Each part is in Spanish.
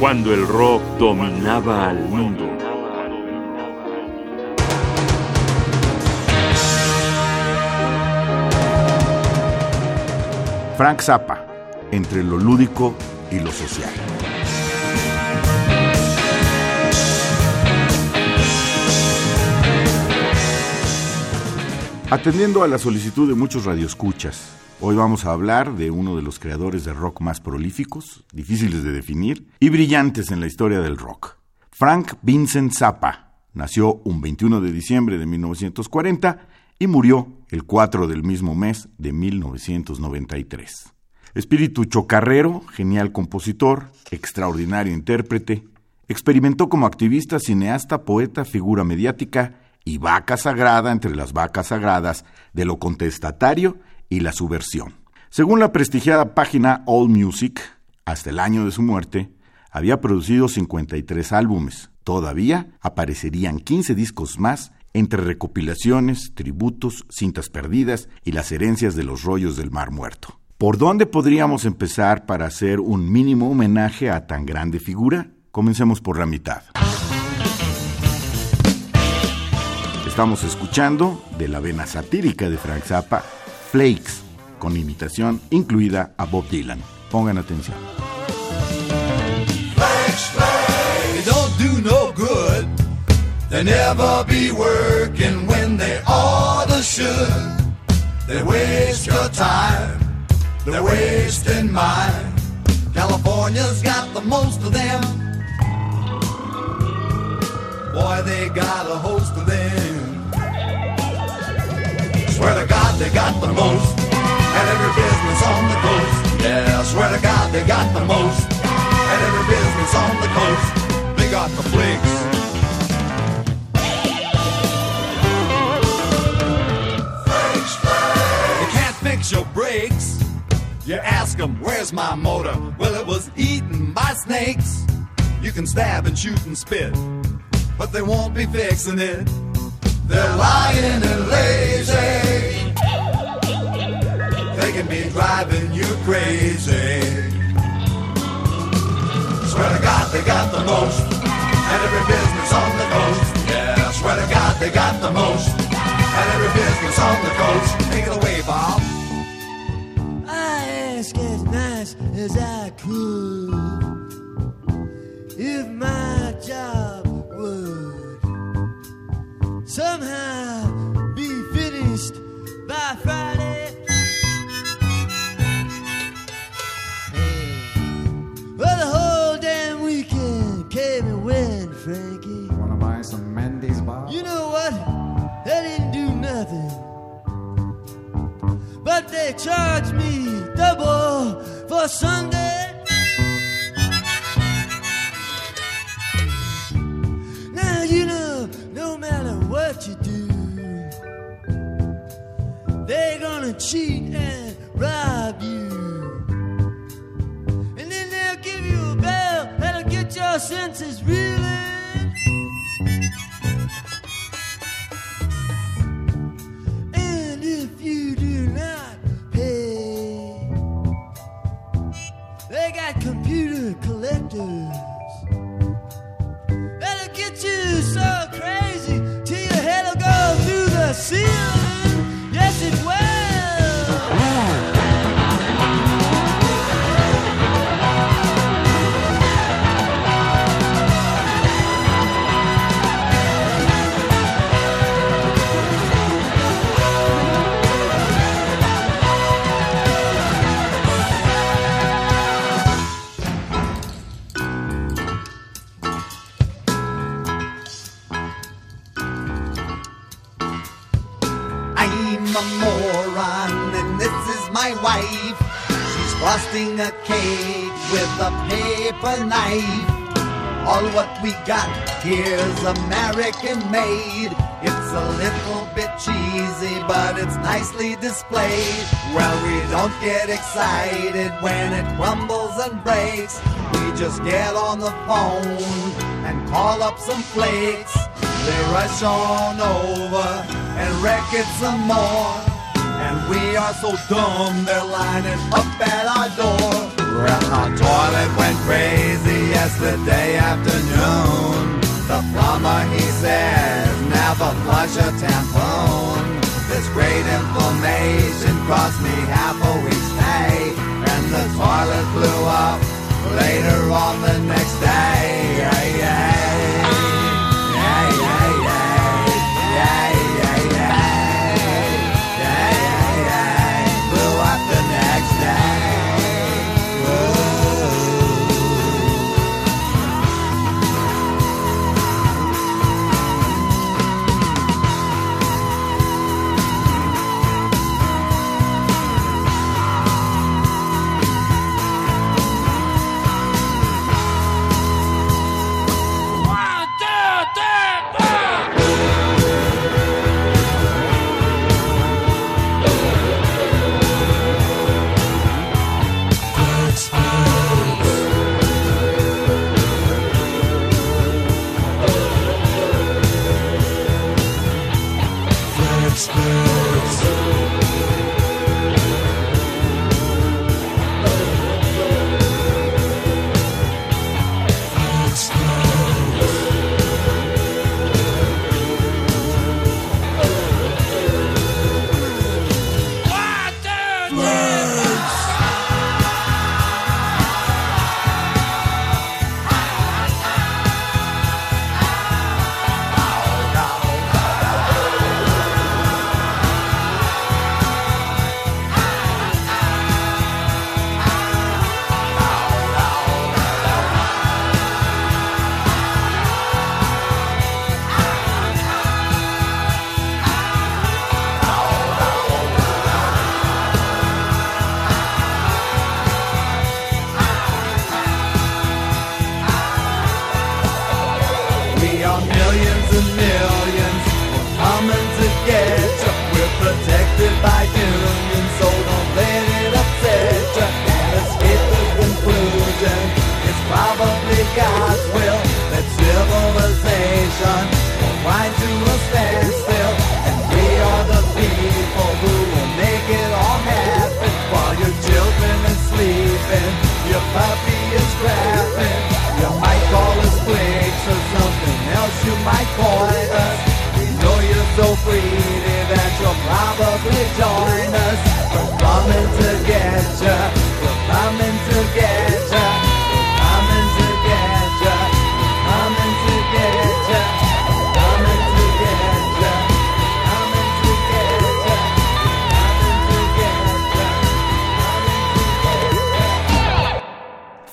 cuando el rock dominaba al mundo. Frank Zappa, entre lo lúdico y lo social. Atendiendo a la solicitud de muchos radioescuchas, hoy vamos a hablar de uno de los creadores de rock más prolíficos, difíciles de definir y brillantes en la historia del rock. Frank Vincent Zappa nació un 21 de diciembre de 1940 y murió el 4 del mismo mes de 1993. Espíritu chocarrero, genial compositor, extraordinario intérprete, experimentó como activista, cineasta, poeta, figura mediática y vaca sagrada entre las vacas sagradas de lo contestatario y la subversión. Según la prestigiada página All Music, hasta el año de su muerte, había producido 53 álbumes. Todavía aparecerían 15 discos más entre recopilaciones, tributos, cintas perdidas y las herencias de los rollos del Mar Muerto. ¿Por dónde podríamos empezar para hacer un mínimo homenaje a tan grande figura? Comencemos por la mitad. Estamos escuchando de la vena satírica de Frank Zappa, Flakes, con imitación incluida a Bob Dylan. Pongan atención. Flakes, flakes, they don't do no good. They never be working when they ought to should. They waste your time, they're wasting mine. California's got the most of them. Boy, they got a host of them. Swear to God, they got the most. And every business on the coast. Yeah, swear to God, they got the most. And every business on the coast. They got the flakes. You can't fix your brakes. You ask them, where's my motor? Well, it was eaten by snakes. You can stab and shoot and spit, but they won't be fixing it. They're lying and lazy. They can be driving you crazy. Swear to God they got the most. And every business on the coast. Yeah, swear to God they got the most. And every business on the coast. Take it away, Bob. I ask as nice as I could if my job would somehow be finished by Friday. Well, the whole damn weekend came and went, Frankie. Wanna buy some Mendy's Bob? You know what? They didn't do nothing. But they charged me double for Sunday. Gonna cheat and rob you. And then they'll give you a bell that'll get your senses reeling. She's a cake with a paper knife. All what we got here's American made. It's a little bit cheesy, but it's nicely displayed. Well, we don't get excited when it crumbles and breaks. We just get on the phone and call up some flakes. They rush on over and wreck it some more. And we are so dumb, they're lining up at our door. The toilet went crazy yesterday afternoon. The plumber, he says, never flush a tampon. This great information cost me half a week's pay. And the toilet blew up later on the next day. Yeah. Yeah,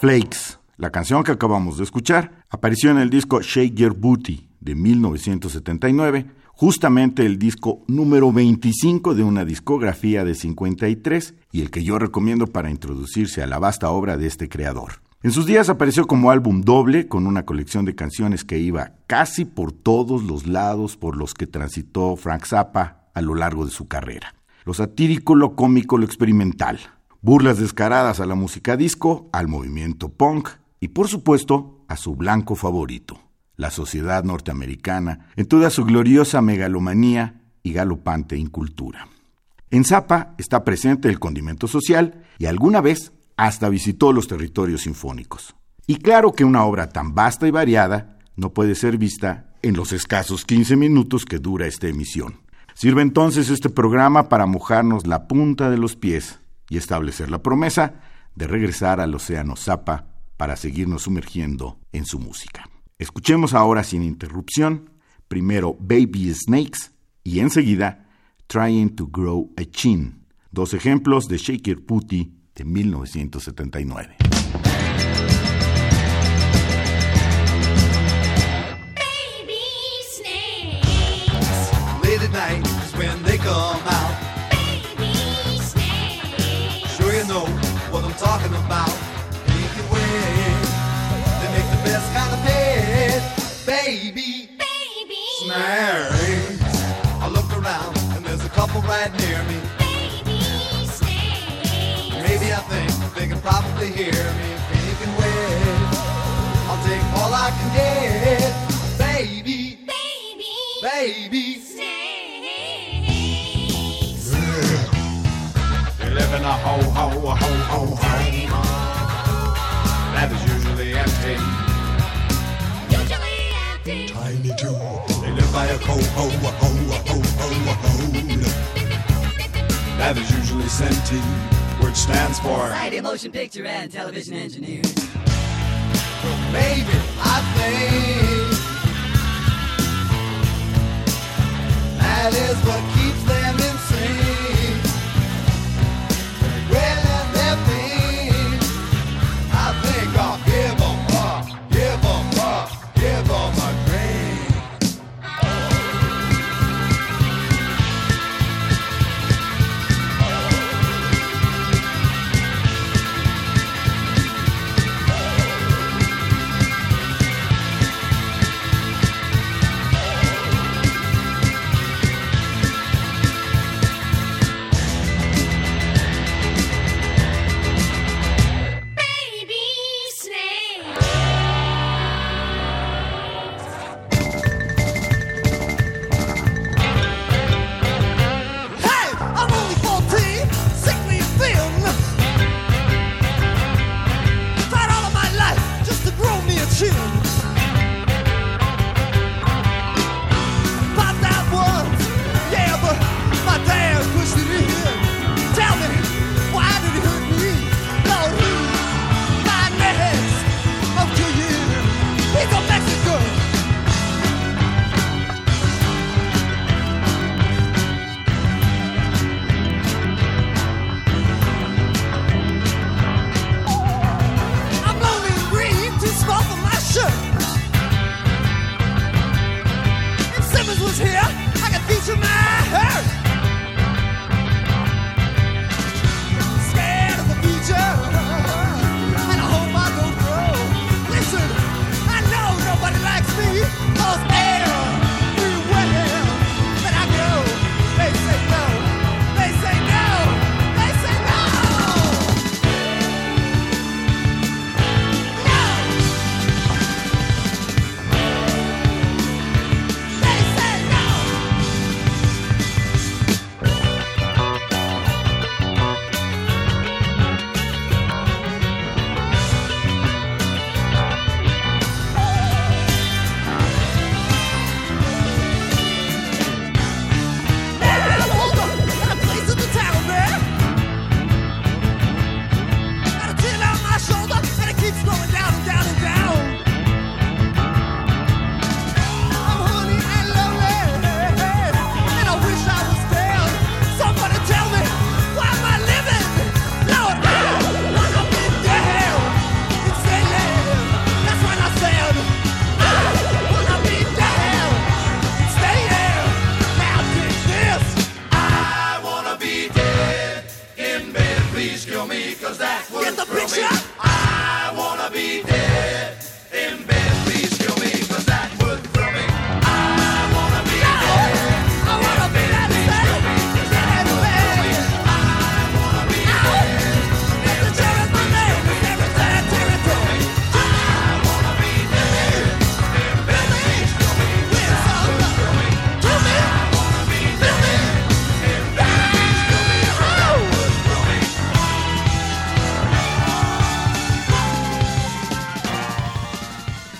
Flakes, la canción que acabamos de escuchar, apareció en el disco Shake Your Booty de 1979, justamente el disco número 25 de una discografía de 53 y el que yo recomiendo para introducirse a la vasta obra de este creador. En sus días apareció como álbum doble con una colección de canciones que iba casi por todos los lados por los que transitó Frank Zappa a lo largo de su carrera. Lo satírico, lo cómico, lo experimental. Burlas descaradas a la música disco, al movimiento punk y por supuesto a su blanco favorito, la sociedad norteamericana, en toda su gloriosa megalomanía y galopante incultura. En Zappa está presente el condimento social y alguna vez hasta visitó los territorios sinfónicos. Y claro que una obra tan vasta y variada no puede ser vista en los escasos 15 minutos que dura esta emisión. Sirve entonces este programa para mojarnos la punta de los pies y establecer la promesa de regresar al océano Zappa para seguirnos sumergiendo en su música. Escuchemos ahora sin interrupción primero Baby Snakes y enseguida Trying to Grow a Chin, dos ejemplos de Shaker Putty de 1979. Baby snakes, come. snares. Eh? I look around and there's a couple right near me. Baby snares. Maybe I think they can probably hear me pink and wet. I'll take all I can get, baby. Baby. Baby. Snares. Yeah. You live in a ho ho ho ho home. That is usually empty. Usually empty. Tiny too by a cold ho ho ho ho ho. That is usually CENTI, which stands for Society of Motion Picture and Television Engineers. Well, maybe I think that is what keeps them insane.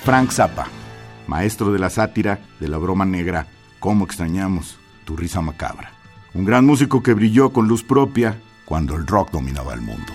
Frank Zappa, maestro de la sátira, de la broma negra, cómo extrañamos tu risa macabra. Un gran músico que brilló con luz propia cuando el rock dominaba el mundo.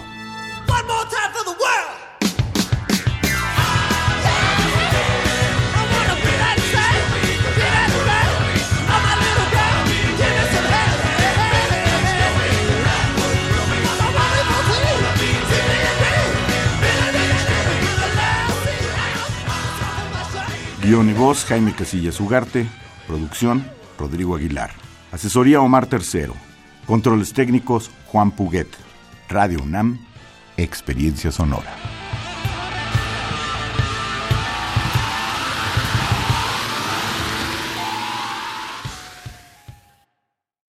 Guión y voz, Jaime Casillas Ugarte. Producción, Rodrigo Aguilar. Asesoría, Omar Tercero. Controles técnicos, Juan Puguet. Radio UNAM, Experiencia Sonora.